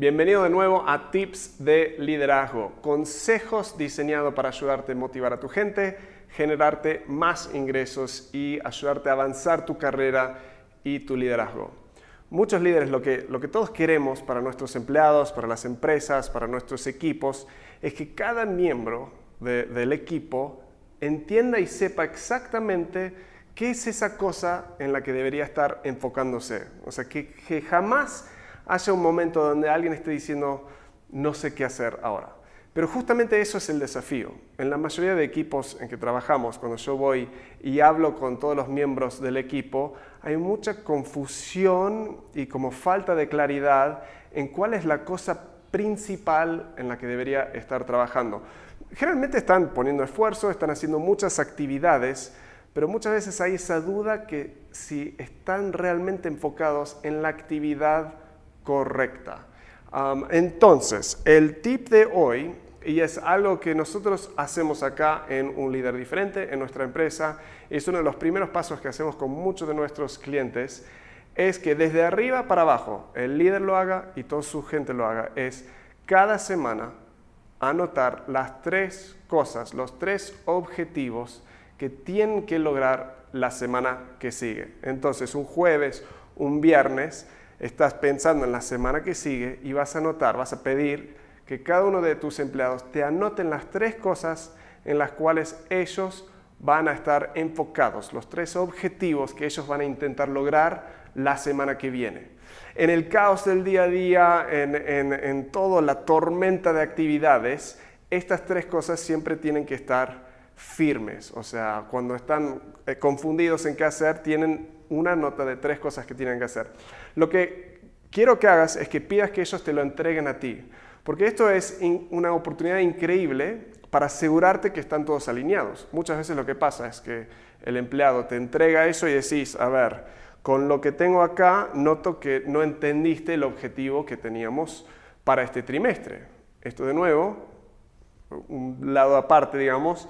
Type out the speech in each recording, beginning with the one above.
Bienvenido de nuevo a Tips de Liderazgo, consejos diseñados para ayudarte a motivar a tu gente, generarte más ingresos y ayudarte a avanzar tu carrera y tu liderazgo. Muchos líderes lo que, lo que todos queremos para nuestros empleados, para las empresas, para nuestros equipos, es que cada miembro del equipo entienda y sepa exactamente qué es esa cosa en la que debería estar enfocándose. O sea, que, que jamás haya un momento donde alguien esté diciendo, no sé qué hacer ahora. Pero justamente eso es el desafío. En la mayoría de equipos en que trabajamos, cuando yo voy y hablo con todos los miembros del equipo, hay mucha confusión y como falta de claridad en cuál es la cosa principal en la que debería estar trabajando. Generalmente están poniendo esfuerzo, están haciendo muchas actividades, pero muchas veces hay esa duda que si están realmente enfocados en la actividad correcta. entonces, el tip de hoy, y es algo que nosotros hacemos acá en Un Líder Diferente, en nuestra empresa, es uno de los primeros pasos que hacemos con muchos de nuestros clientes, es que desde arriba para abajo el líder lo haga y toda su gente lo haga, es cada semana anotar las tres cosas, los tres objetivos que tienen que lograr la semana que sigue. Entonces, un jueves, un viernes, estás pensando en la semana que sigue y vas a anotar, vas a pedir que cada uno de tus empleados te anoten las tres cosas en las cuales ellos van a estar enfocados, los tres objetivos que ellos van a intentar lograr la semana que viene. En el caos del día a día, en, en toda la tormenta de actividades, estas tres cosas siempre tienen que estar firmes. O sea, cuando están eh, confundidos en qué hacer, tienen una nota de tres cosas que tienen que hacer. Lo que quiero que hagas es que pidas que ellos te lo entreguen a ti, porque esto es una oportunidad increíble para asegurarte que están todos alineados. Muchas veces lo que pasa es que el empleado te entrega eso y decís, a ver, con lo que tengo acá, noto que no entendiste el objetivo que teníamos para este trimestre. Esto de nuevo, un lado aparte, digamos,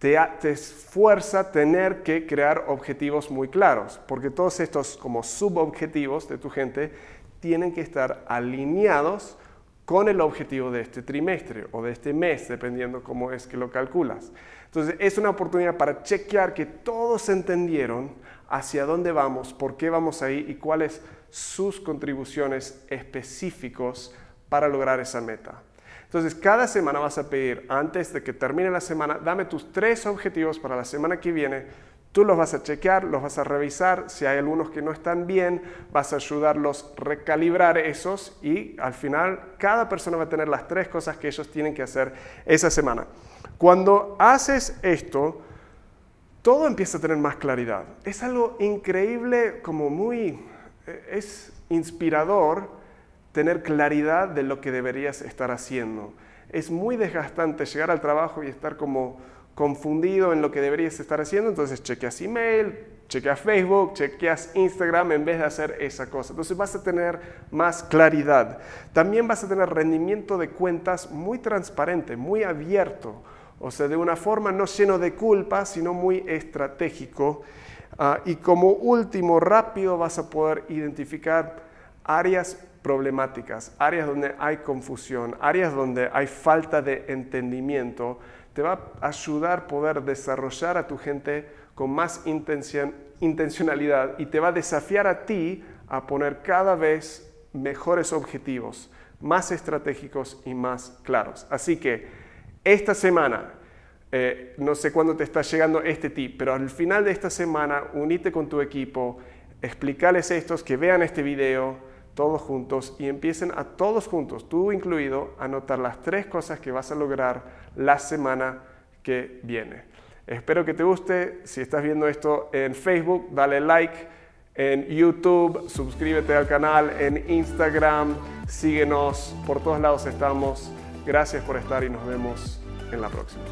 te, esfuerza tener que crear objetivos muy claros, porque todos estos como subobjetivos de tu gente tienen que estar alineados con el objetivo de este trimestre o de este mes, dependiendo cómo es que lo calculas. Entonces, es una oportunidad para chequear que todos entendieron hacia dónde vamos, por qué vamos ahí y cuáles sus contribuciones específicos para lograr esa meta. Entonces, cada semana vas a pedir, antes de que termine la semana, dame tus tres objetivos para la semana que viene. Tú los vas a chequear, los vas a revisar. Si hay algunos que no están bien, vas a ayudarlos a recalibrar esos y al final cada persona va a tener las tres cosas que ellos tienen que hacer esa semana. Cuando haces esto, todo empieza a tener más claridad. Es algo increíble, como muy, eh, es inspirador tener claridad de lo que deberías estar haciendo. Es muy desgastante llegar al trabajo y estar como confundido en lo que deberías estar haciendo, entonces chequeas email, chequeas Facebook, chequeas Instagram en vez de hacer esa cosa. Entonces vas a tener más claridad. También vas a tener rendimiento de cuentas muy transparente, muy abierto, o sea, de una forma no lleno de culpa, sino muy estratégico. Ah, y como último, rápido vas a poder identificar áreas problemáticas, áreas donde hay confusión, áreas donde hay falta de entendimiento, te va a ayudar a poder desarrollar a tu gente con más intencionalidad y te va a desafiar a ti a poner cada vez mejores objetivos, más estratégicos y más claros. Así que esta semana, eh, no sé cuándo te está llegando este tip, pero al final de esta semana, unite con tu equipo, explicarles estos, que vean este video, todos juntos y empiecen a todos juntos, tú incluido, a anotar las tres cosas que vas a lograr la semana que viene. Espero que te guste. Si estás viendo esto en Facebook, dale like. En YouTube, suscríbete al canal. En Instagram, síguenos. Por todos lados estamos. Gracias por estar y nos vemos en la próxima.